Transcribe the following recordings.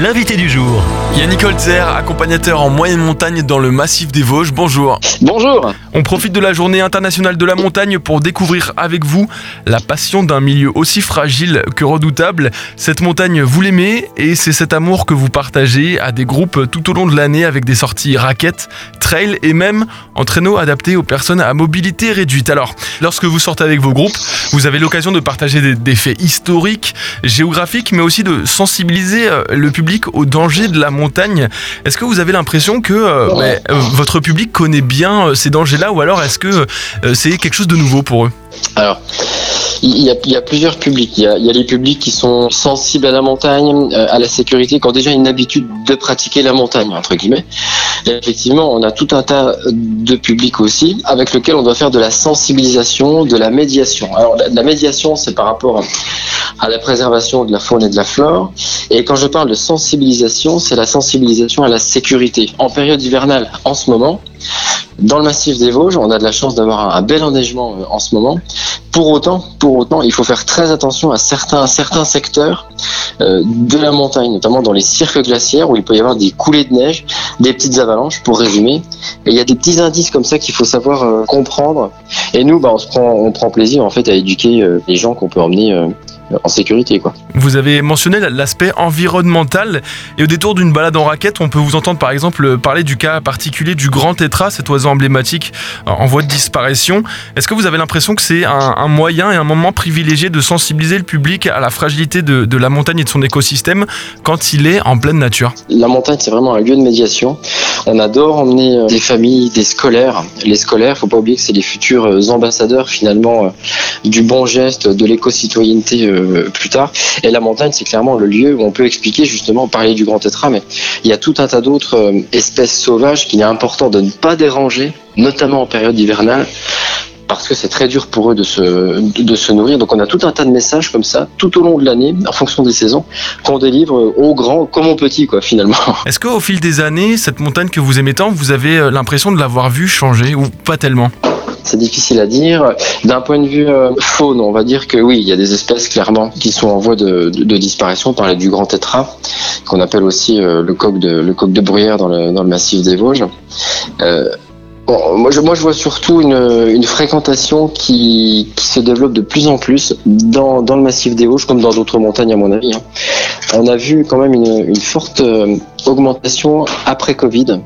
l'invité du jour. Yannick Holzer, accompagnateur en moyenne montagne dans le massif des Vosges. Bonjour. Bonjour. On profite de la journée internationale de la montagne pour découvrir avec vous la passion d'un milieu aussi fragile que redoutable. Cette montagne, vous l'aimez et c'est cet amour que vous partagez à des groupes tout au long de l'année avec des sorties raquettes, trail et même en traîneau adaptés aux personnes à mobilité réduite. Alors, lorsque vous sortez avec vos groupes, vous avez l'occasion de partager des, des faits historiques, géographiques, mais aussi de sensibiliser euh, le public au danger de la montagne. Est-ce que vous avez l'impression que euh, bah, euh, votre public connaît bien euh, ces dangers-là ou alors est-ce que euh, c'est quelque chose de nouveau pour eux? Alors, il y, a, plusieurs publics. Il y a, les publics qui sont sensibles à la montagne, euh, à la sécurité, qui ont déjà une habitude de pratiquer la montagne, entre guillemets. Et effectivement, on a tout un tas de publics aussi, avec lequel on doit faire de la sensibilisation, de la médiation. Alors, la médiation, c'est par rapport à la préservation de la faune et de la flore. Et quand je parle de sensibilisation, c'est la sensibilisation à la sécurité. En période hivernale, en ce moment, dans le massif des Vosges, on a de la chance d'avoir un, bel enneigement euh, en ce moment. Pour autant, pour autant, il faut faire très attention à certains, certains secteurs euh, de la montagne, notamment dans les cirques glaciaires où il peut y avoir des coulées de neige, des petites avalanches, pour résumer. Et il y a des petits indices comme ça qu'il faut savoir euh, comprendre. Et nous, bah, on se prend, on prend plaisir en fait à éduquer les gens qu'on peut emmener en sécurité. Vous avez mentionné l'aspect environnemental et au détour d'une balade en raquette, on peut vous entendre par exemple parler du cas particulier du grand tétra, cet oiseau emblématique euh, en voie de disparition. Est-ce que vous avez l'impression que c'est un, moyen et un moment privilégié de sensibiliser le public à la fragilité de, la montagne et de son écosystème quand il est en pleine nature? La montagne, c'est vraiment un lieu de médiation. On adore emmener euh, des familles, des scolaires. Les scolaires, faut pas oublier que c'est les futurs euh, ambassadeurs finalement euh, du bon geste, de l'éco-citoyenneté euh, plus tard. Et la montagne, c'est clairement le lieu où on peut expliquer justement, parler du grand tétra, mais il y a tout un tas d'autres euh, espèces sauvages qu'il est important de ne pas déranger, notamment en période hivernale parce que c'est très dur pour eux de se, de se nourrir. Donc on a tout un tas de messages comme ça, tout au long de l'année, en fonction des saisons, qu'on délivre aux grands comme aux petits, quoi, finalement. Est-ce qu'au fil des années, cette montagne que vous aimez tant, vous avez euh, l'impression de l'avoir vue changer ou pas tellement? C'est difficile à dire. D'un point de vue euh, faune, on va dire que oui, il y a des espèces clairement qui sont en voie de, de, de disparition. On parlait du grand tétra, qu'on appelle aussi euh, le coq de le coq de bruyère dans le, dans le massif des Vosges. Euh, Moi, je, vois surtout une, fréquentation qui, se développe de plus en plus dans, le massif des Vosges, comme dans d'autres montagnes, à mon avis. hein. On a vu quand même une, forte euh, augmentation après Covid.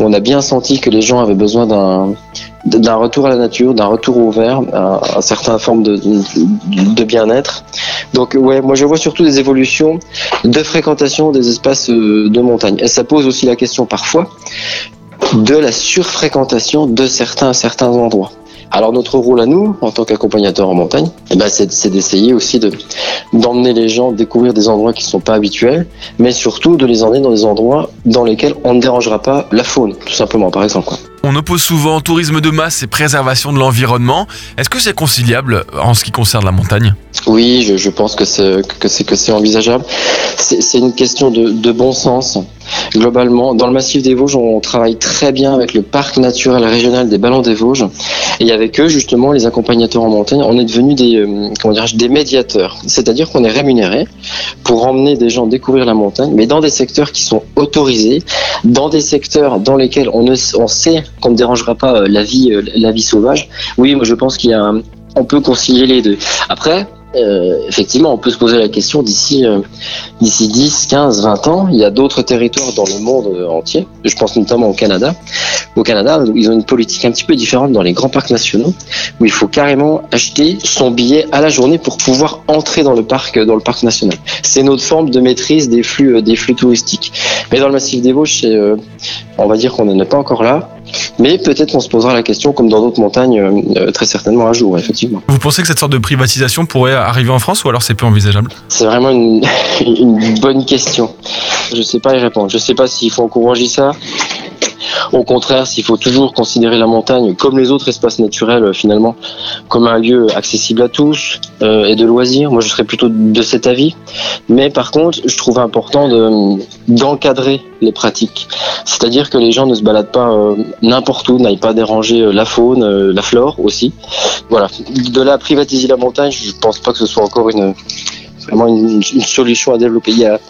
On a bien senti que les gens avaient besoin d'un retour à la nature, d'un retour au vert, à, à certaines formes de bien-être. Donc ouais, moi je vois surtout des évolutions de fréquentation des espaces euh, de montagne. Et ça pose aussi la question parfois de la surfréquentation de certains certains endroits. Alors notre rôle à nous, en tant qu'accompagnateur en montagne, eh ben, c'est d'essayer aussi de d'emmener les gens découvrir des endroits qui ne sont pas habituels, mais surtout de les emmener dans des endroits dans lesquels on ne dérangera pas la faune, tout simplement, par exemple. quoi. On oppose souvent tourisme de masse et préservation de l'environnement. Est-ce que c'est conciliable en ce qui concerne la montagne? Oui, je, je pense que c'est que c'est envisageable. C'est c'est une question de, de bon sens. Globalement, dans le massif des Vosges, on travaille très bien avec le parc naturel régional des Ballons des Vosges, et avec eux, justement, les accompagnateurs en montagne, on est devenus des euh, comment des médiateurs. C'est-à-dire qu'on est rémunéré pour emmener des gens découvrir la montagne, mais dans des secteurs qui sont autorisés, dans des secteurs dans lesquels on on sait qu'on ne dérangera pas euh, la vie euh, la vie sauvage. Oui, moi je pense qu'il y a un, on peut concilier les deux. Après, euh, effectivement, on peut se poser la question d'ici euh, d'ici 10, 15, 20 ans, il y a d'autres territoires dans le monde euh, entier. Je pense notamment au Canada. Au Canada, ils ont une politique un petit peu différente dans les grands parcs nationaux, où il faut carrément acheter son billet à la journée pour pouvoir entrer dans le parc dans le parc national. C'est notre forme de maîtrise des flux euh, des flux touristiques. Mais dans le massif des Vosges, euh, on va dire qu'on n'en est pas encore là. Mais peut-être qu'on se posera la question, comme dans d'autres montagnes, euh, euh, très certainement un jour, effectivement. Vous pensez que cette sorte de privatisation pourrait arriver en France ou alors c'est peu envisageable? C'est vraiment une, une bonne question. Je sais pas y répondre. Je sais pas s'il faut encourager ça. Au contraire, s'il faut toujours considérer la montagne comme les autres espaces naturels, euh, finalement, comme un lieu accessible à tous euh, et de loisirs. Moi, je serais plutôt de cet avis. Mais par contre, je trouve important de d'encadrer les pratiques. C'est-à-dire que les gens ne se baladent pas euh, n'importe où, n'aillent pas déranger la faune, la flore aussi. Voilà. De là à privatiser la montagne, je pense pas que ce soit encore vraiment une, une solution à développer. Il y a,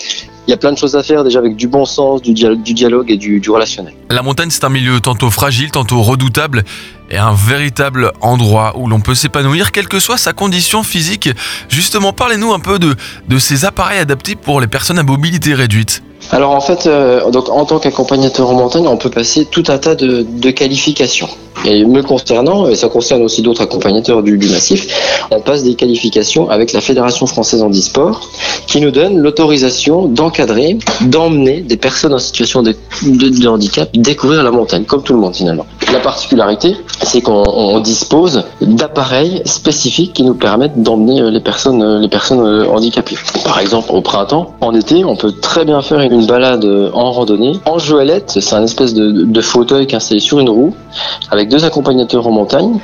il y a plein de choses à faire déjà avec du bon sens, du, dialogue et du, du relationnel. La montagne, c'est un milieu tantôt fragile, tantôt redoutable et un véritable endroit où l'on peut s'épanouir, quelle que soit sa condition physique. Justement, parlez-nous un peu de, de ces appareils adaptés pour les personnes à mobilité réduite. Alors en fait, euh, donc en tant qu'accompagnateur en montagne, on peut passer tout un tas de, qualifications. Et me concernant, et ça concerne aussi d'autres accompagnateurs du, du, massif, on passe des qualifications avec la Fédération française handisport qui nous donne l'autorisation d'encadrer, d'emmener des personnes en situation de, de, de, handicap découvrir la montagne, comme tout le monde finalement. La particularité, c'est qu'on dispose d'appareils spécifiques qui nous permettent d'emmener les personnes, les personnes handicapées. Par exemple, au printemps, en été, on peut très bien faire une balade en randonnée en joëlette. C'est un espèce de, de fauteuil qui est installé sur une roue avec deux accompagnateurs en montagne.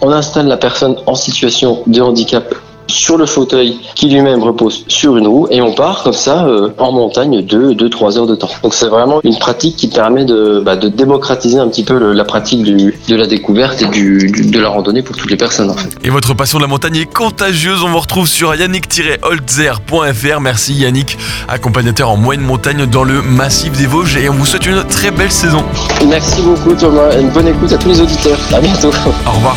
On installe la personne en situation de handicap sur le fauteuil qui lui-même repose sur une roue et on part comme ça euh, en montagne 2-3 heures de temps. Donc c'est vraiment une pratique qui permet de, bah, de démocratiser un petit peu le, la pratique du, de la découverte et du, du, de la randonnée pour toutes les personnes. En fait. Et votre passion de la montagne est contagieuse, on vous retrouve sur yannick-holzer.fr. Merci Yannick, accompagnateur en moyenne montagne dans le massif des Vosges et on vous souhaite une très belle saison. Merci beaucoup Thomas et une bonne écoute à tous les auditeurs. À bientôt. Au revoir.